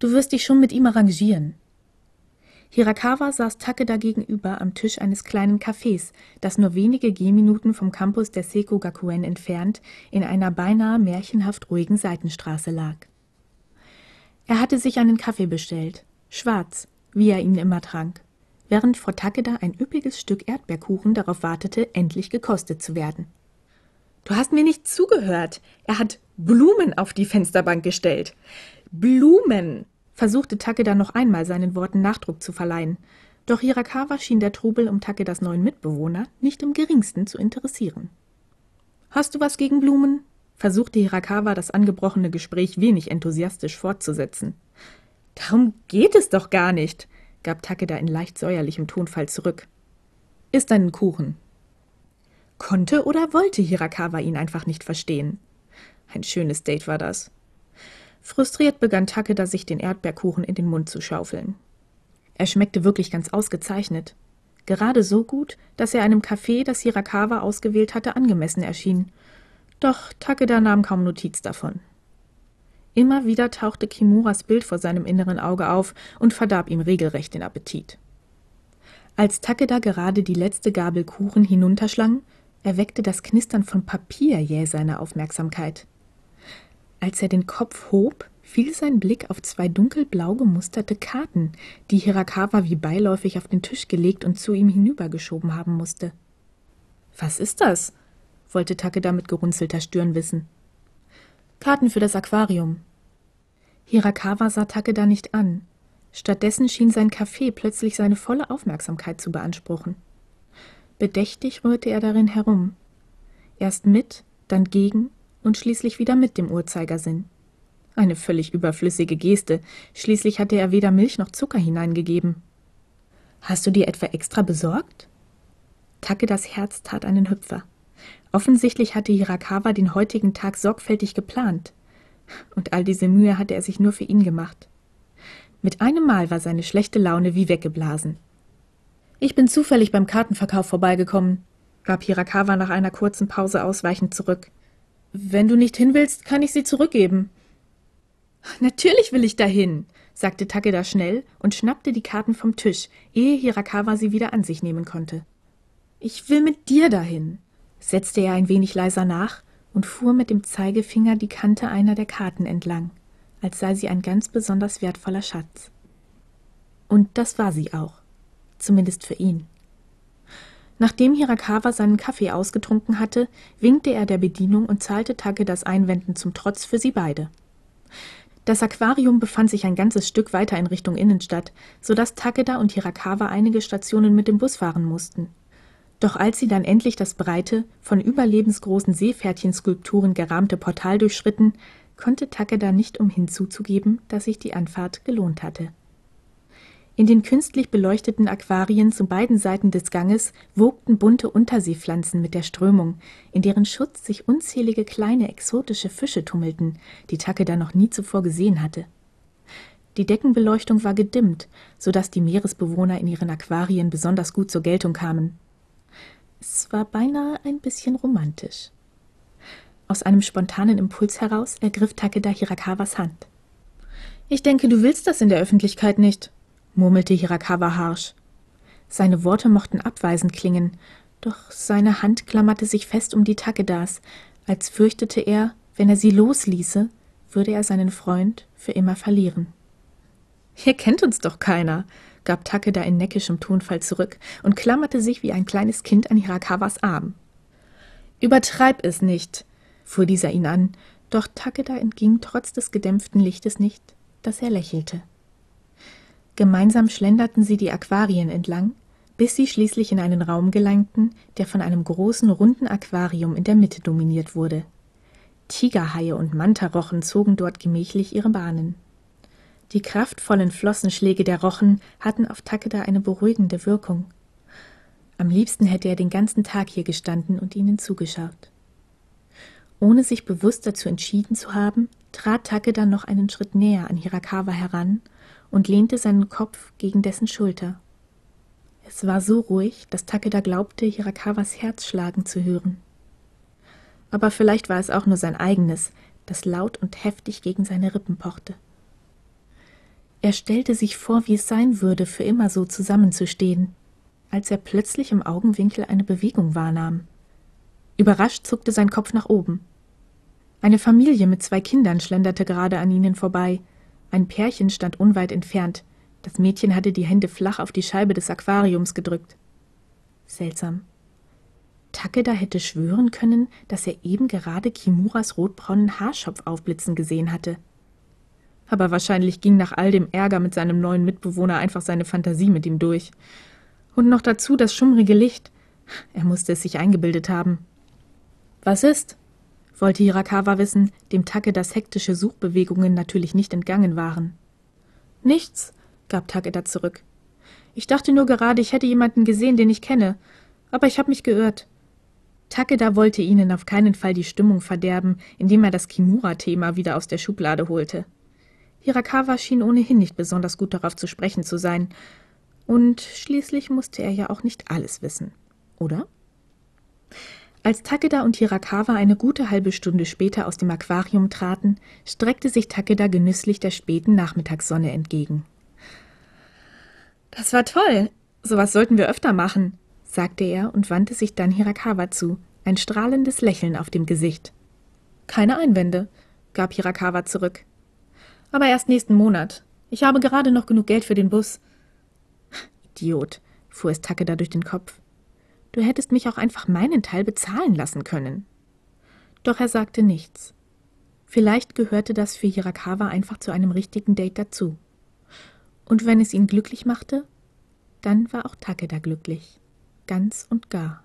Du wirst dich schon mit ihm arrangieren. Hirakawa saß Takeda gegenüber am Tisch eines kleinen Cafés, das nur wenige Gehminuten vom Campus der Seiko Gakuen entfernt in einer beinahe märchenhaft ruhigen Seitenstraße lag. Er hatte sich einen Kaffee bestellt, schwarz, wie er ihn immer trank, während vor Takeda ein üppiges Stück Erdbeerkuchen darauf wartete, endlich gekostet zu werden. Du hast mir nicht zugehört. Er hat Blumen auf die Fensterbank gestellt. Blumen! Versuchte Takeda noch einmal seinen Worten Nachdruck zu verleihen. Doch Hirakawa schien der Trubel um Takedas neuen Mitbewohner nicht im geringsten zu interessieren. Hast du was gegen Blumen? versuchte Hirakawa das angebrochene Gespräch wenig enthusiastisch fortzusetzen. Darum geht es doch gar nicht, gab Takeda in leicht säuerlichem Tonfall zurück. Ist einen Kuchen. Konnte oder wollte Hirakawa ihn einfach nicht verstehen? Ein schönes Date war das. Frustriert begann Takeda sich den Erdbeerkuchen in den Mund zu schaufeln. Er schmeckte wirklich ganz ausgezeichnet. Gerade so gut, dass er einem Café, das Hirakawa ausgewählt hatte, angemessen erschien. Doch Takeda nahm kaum Notiz davon. Immer wieder tauchte Kimuras Bild vor seinem inneren Auge auf und verdarb ihm regelrecht den Appetit. Als Takeda gerade die letzte Gabel Kuchen hinunterschlang, erweckte das Knistern von Papier jäh seine Aufmerksamkeit. Als er den Kopf hob, fiel sein Blick auf zwei dunkelblau gemusterte Karten, die Hirakawa wie beiläufig auf den Tisch gelegt und zu ihm hinübergeschoben haben musste. Was ist das? wollte Takeda mit gerunzelter Stirn wissen. Karten für das Aquarium. Hirakawa sah Takeda nicht an. Stattdessen schien sein Kaffee plötzlich seine volle Aufmerksamkeit zu beanspruchen. Bedächtig rührte er darin herum. Erst mit, dann gegen und schließlich wieder mit dem Uhrzeigersinn. Eine völlig überflüssige Geste, schließlich hatte er weder Milch noch Zucker hineingegeben. Hast du dir etwa extra besorgt? Takedas Herz tat einen Hüpfer. Offensichtlich hatte Hirakawa den heutigen Tag sorgfältig geplant. Und all diese Mühe hatte er sich nur für ihn gemacht. Mit einem Mal war seine schlechte Laune wie weggeblasen. Ich bin zufällig beim Kartenverkauf vorbeigekommen, gab Hirakawa nach einer kurzen Pause ausweichend zurück. Wenn du nicht hin willst, kann ich sie zurückgeben. Natürlich will ich dahin, sagte Takeda schnell und schnappte die Karten vom Tisch, ehe Hirakawa sie wieder an sich nehmen konnte. Ich will mit dir dahin, setzte er ein wenig leiser nach und fuhr mit dem Zeigefinger die Kante einer der Karten entlang, als sei sie ein ganz besonders wertvoller Schatz. Und das war sie auch, zumindest für ihn. Nachdem Hirakawa seinen Kaffee ausgetrunken hatte, winkte er der Bedienung und zahlte Takedas Einwänden zum Trotz für sie beide. Das Aquarium befand sich ein ganzes Stück weiter in Richtung Innenstadt, so dass Takeda und Hirakawa einige Stationen mit dem Bus fahren mussten. Doch als sie dann endlich das breite, von überlebensgroßen Seepferdchenskulpturen gerahmte Portal durchschritten, konnte Takeda nicht umhin zuzugeben, dass sich die Anfahrt gelohnt hatte. In den künstlich beleuchteten Aquarien zu beiden Seiten des Ganges wogten bunte Unterseepflanzen mit der Strömung, in deren Schutz sich unzählige kleine exotische Fische tummelten, die Takeda noch nie zuvor gesehen hatte. Die Deckenbeleuchtung war gedimmt, so dass die Meeresbewohner in ihren Aquarien besonders gut zur Geltung kamen. Es war beinahe ein bisschen romantisch. Aus einem spontanen Impuls heraus ergriff Takeda Hirakawas Hand. Ich denke, du willst das in der Öffentlichkeit nicht, murmelte Hirakawa harsch. Seine Worte mochten abweisend klingen, doch seine Hand klammerte sich fest um die Takedas, als fürchtete er, wenn er sie losließe, würde er seinen Freund für immer verlieren. Hier kennt uns doch keiner, gab Takeda in neckischem Tonfall zurück und klammerte sich wie ein kleines Kind an Hirakawas Arm. Übertreib es nicht, fuhr dieser ihn an, doch Takeda entging trotz des gedämpften Lichtes nicht, dass er lächelte. Gemeinsam schlenderten sie die Aquarien entlang, bis sie schließlich in einen Raum gelangten, der von einem großen, runden Aquarium in der Mitte dominiert wurde. Tigerhaie und Mantarochen zogen dort gemächlich ihre Bahnen. Die kraftvollen Flossenschläge der Rochen hatten auf Takeda eine beruhigende Wirkung. Am liebsten hätte er den ganzen Tag hier gestanden und ihnen zugeschaut. Ohne sich bewusst dazu entschieden zu haben, trat Takeda noch einen Schritt näher an Hirakawa heran und lehnte seinen Kopf gegen dessen Schulter. Es war so ruhig, dass Takeda glaubte, Hirakawas Herz schlagen zu hören. Aber vielleicht war es auch nur sein eigenes, das laut und heftig gegen seine Rippen pochte. Er stellte sich vor, wie es sein würde, für immer so zusammenzustehen, als er plötzlich im Augenwinkel eine Bewegung wahrnahm. Überrascht zuckte sein Kopf nach oben. Eine Familie mit zwei Kindern schlenderte gerade an ihnen vorbei. Ein Pärchen stand unweit entfernt. Das Mädchen hatte die Hände flach auf die Scheibe des Aquariums gedrückt. Seltsam. Takeda hätte schwören können, dass er eben gerade Kimuras rotbraunen Haarschopf aufblitzen gesehen hatte. Aber wahrscheinlich ging nach all dem Ärger mit seinem neuen Mitbewohner einfach seine Fantasie mit ihm durch. Und noch dazu das schummrige Licht. Er musste es sich eingebildet haben. Was ist? wollte Hirakawa wissen, dem Takedas hektische Suchbewegungen natürlich nicht entgangen waren. Nichts, gab Takeda zurück. Ich dachte nur gerade, ich hätte jemanden gesehen, den ich kenne, aber ich habe mich geirrt. Takeda wollte ihnen auf keinen Fall die Stimmung verderben, indem er das Kimura-Thema wieder aus der Schublade holte. Hirakawa schien ohnehin nicht besonders gut darauf zu sprechen zu sein, und schließlich musste er ja auch nicht alles wissen, oder? Als Takeda und Hirakawa eine gute halbe Stunde später aus dem Aquarium traten, streckte sich Takeda genüsslich der späten Nachmittagssonne entgegen. Das war toll. Sowas sollten wir öfter machen, sagte er und wandte sich dann Hirakawa zu, ein strahlendes Lächeln auf dem Gesicht. Keine Einwände, gab Hirakawa zurück. Aber erst nächsten Monat. Ich habe gerade noch genug Geld für den Bus. Idiot, fuhr es Takeda durch den Kopf. Du hättest mich auch einfach meinen Teil bezahlen lassen können. Doch er sagte nichts. Vielleicht gehörte das für Hirakawa einfach zu einem richtigen Date dazu. Und wenn es ihn glücklich machte, dann war auch Takeda glücklich, ganz und gar.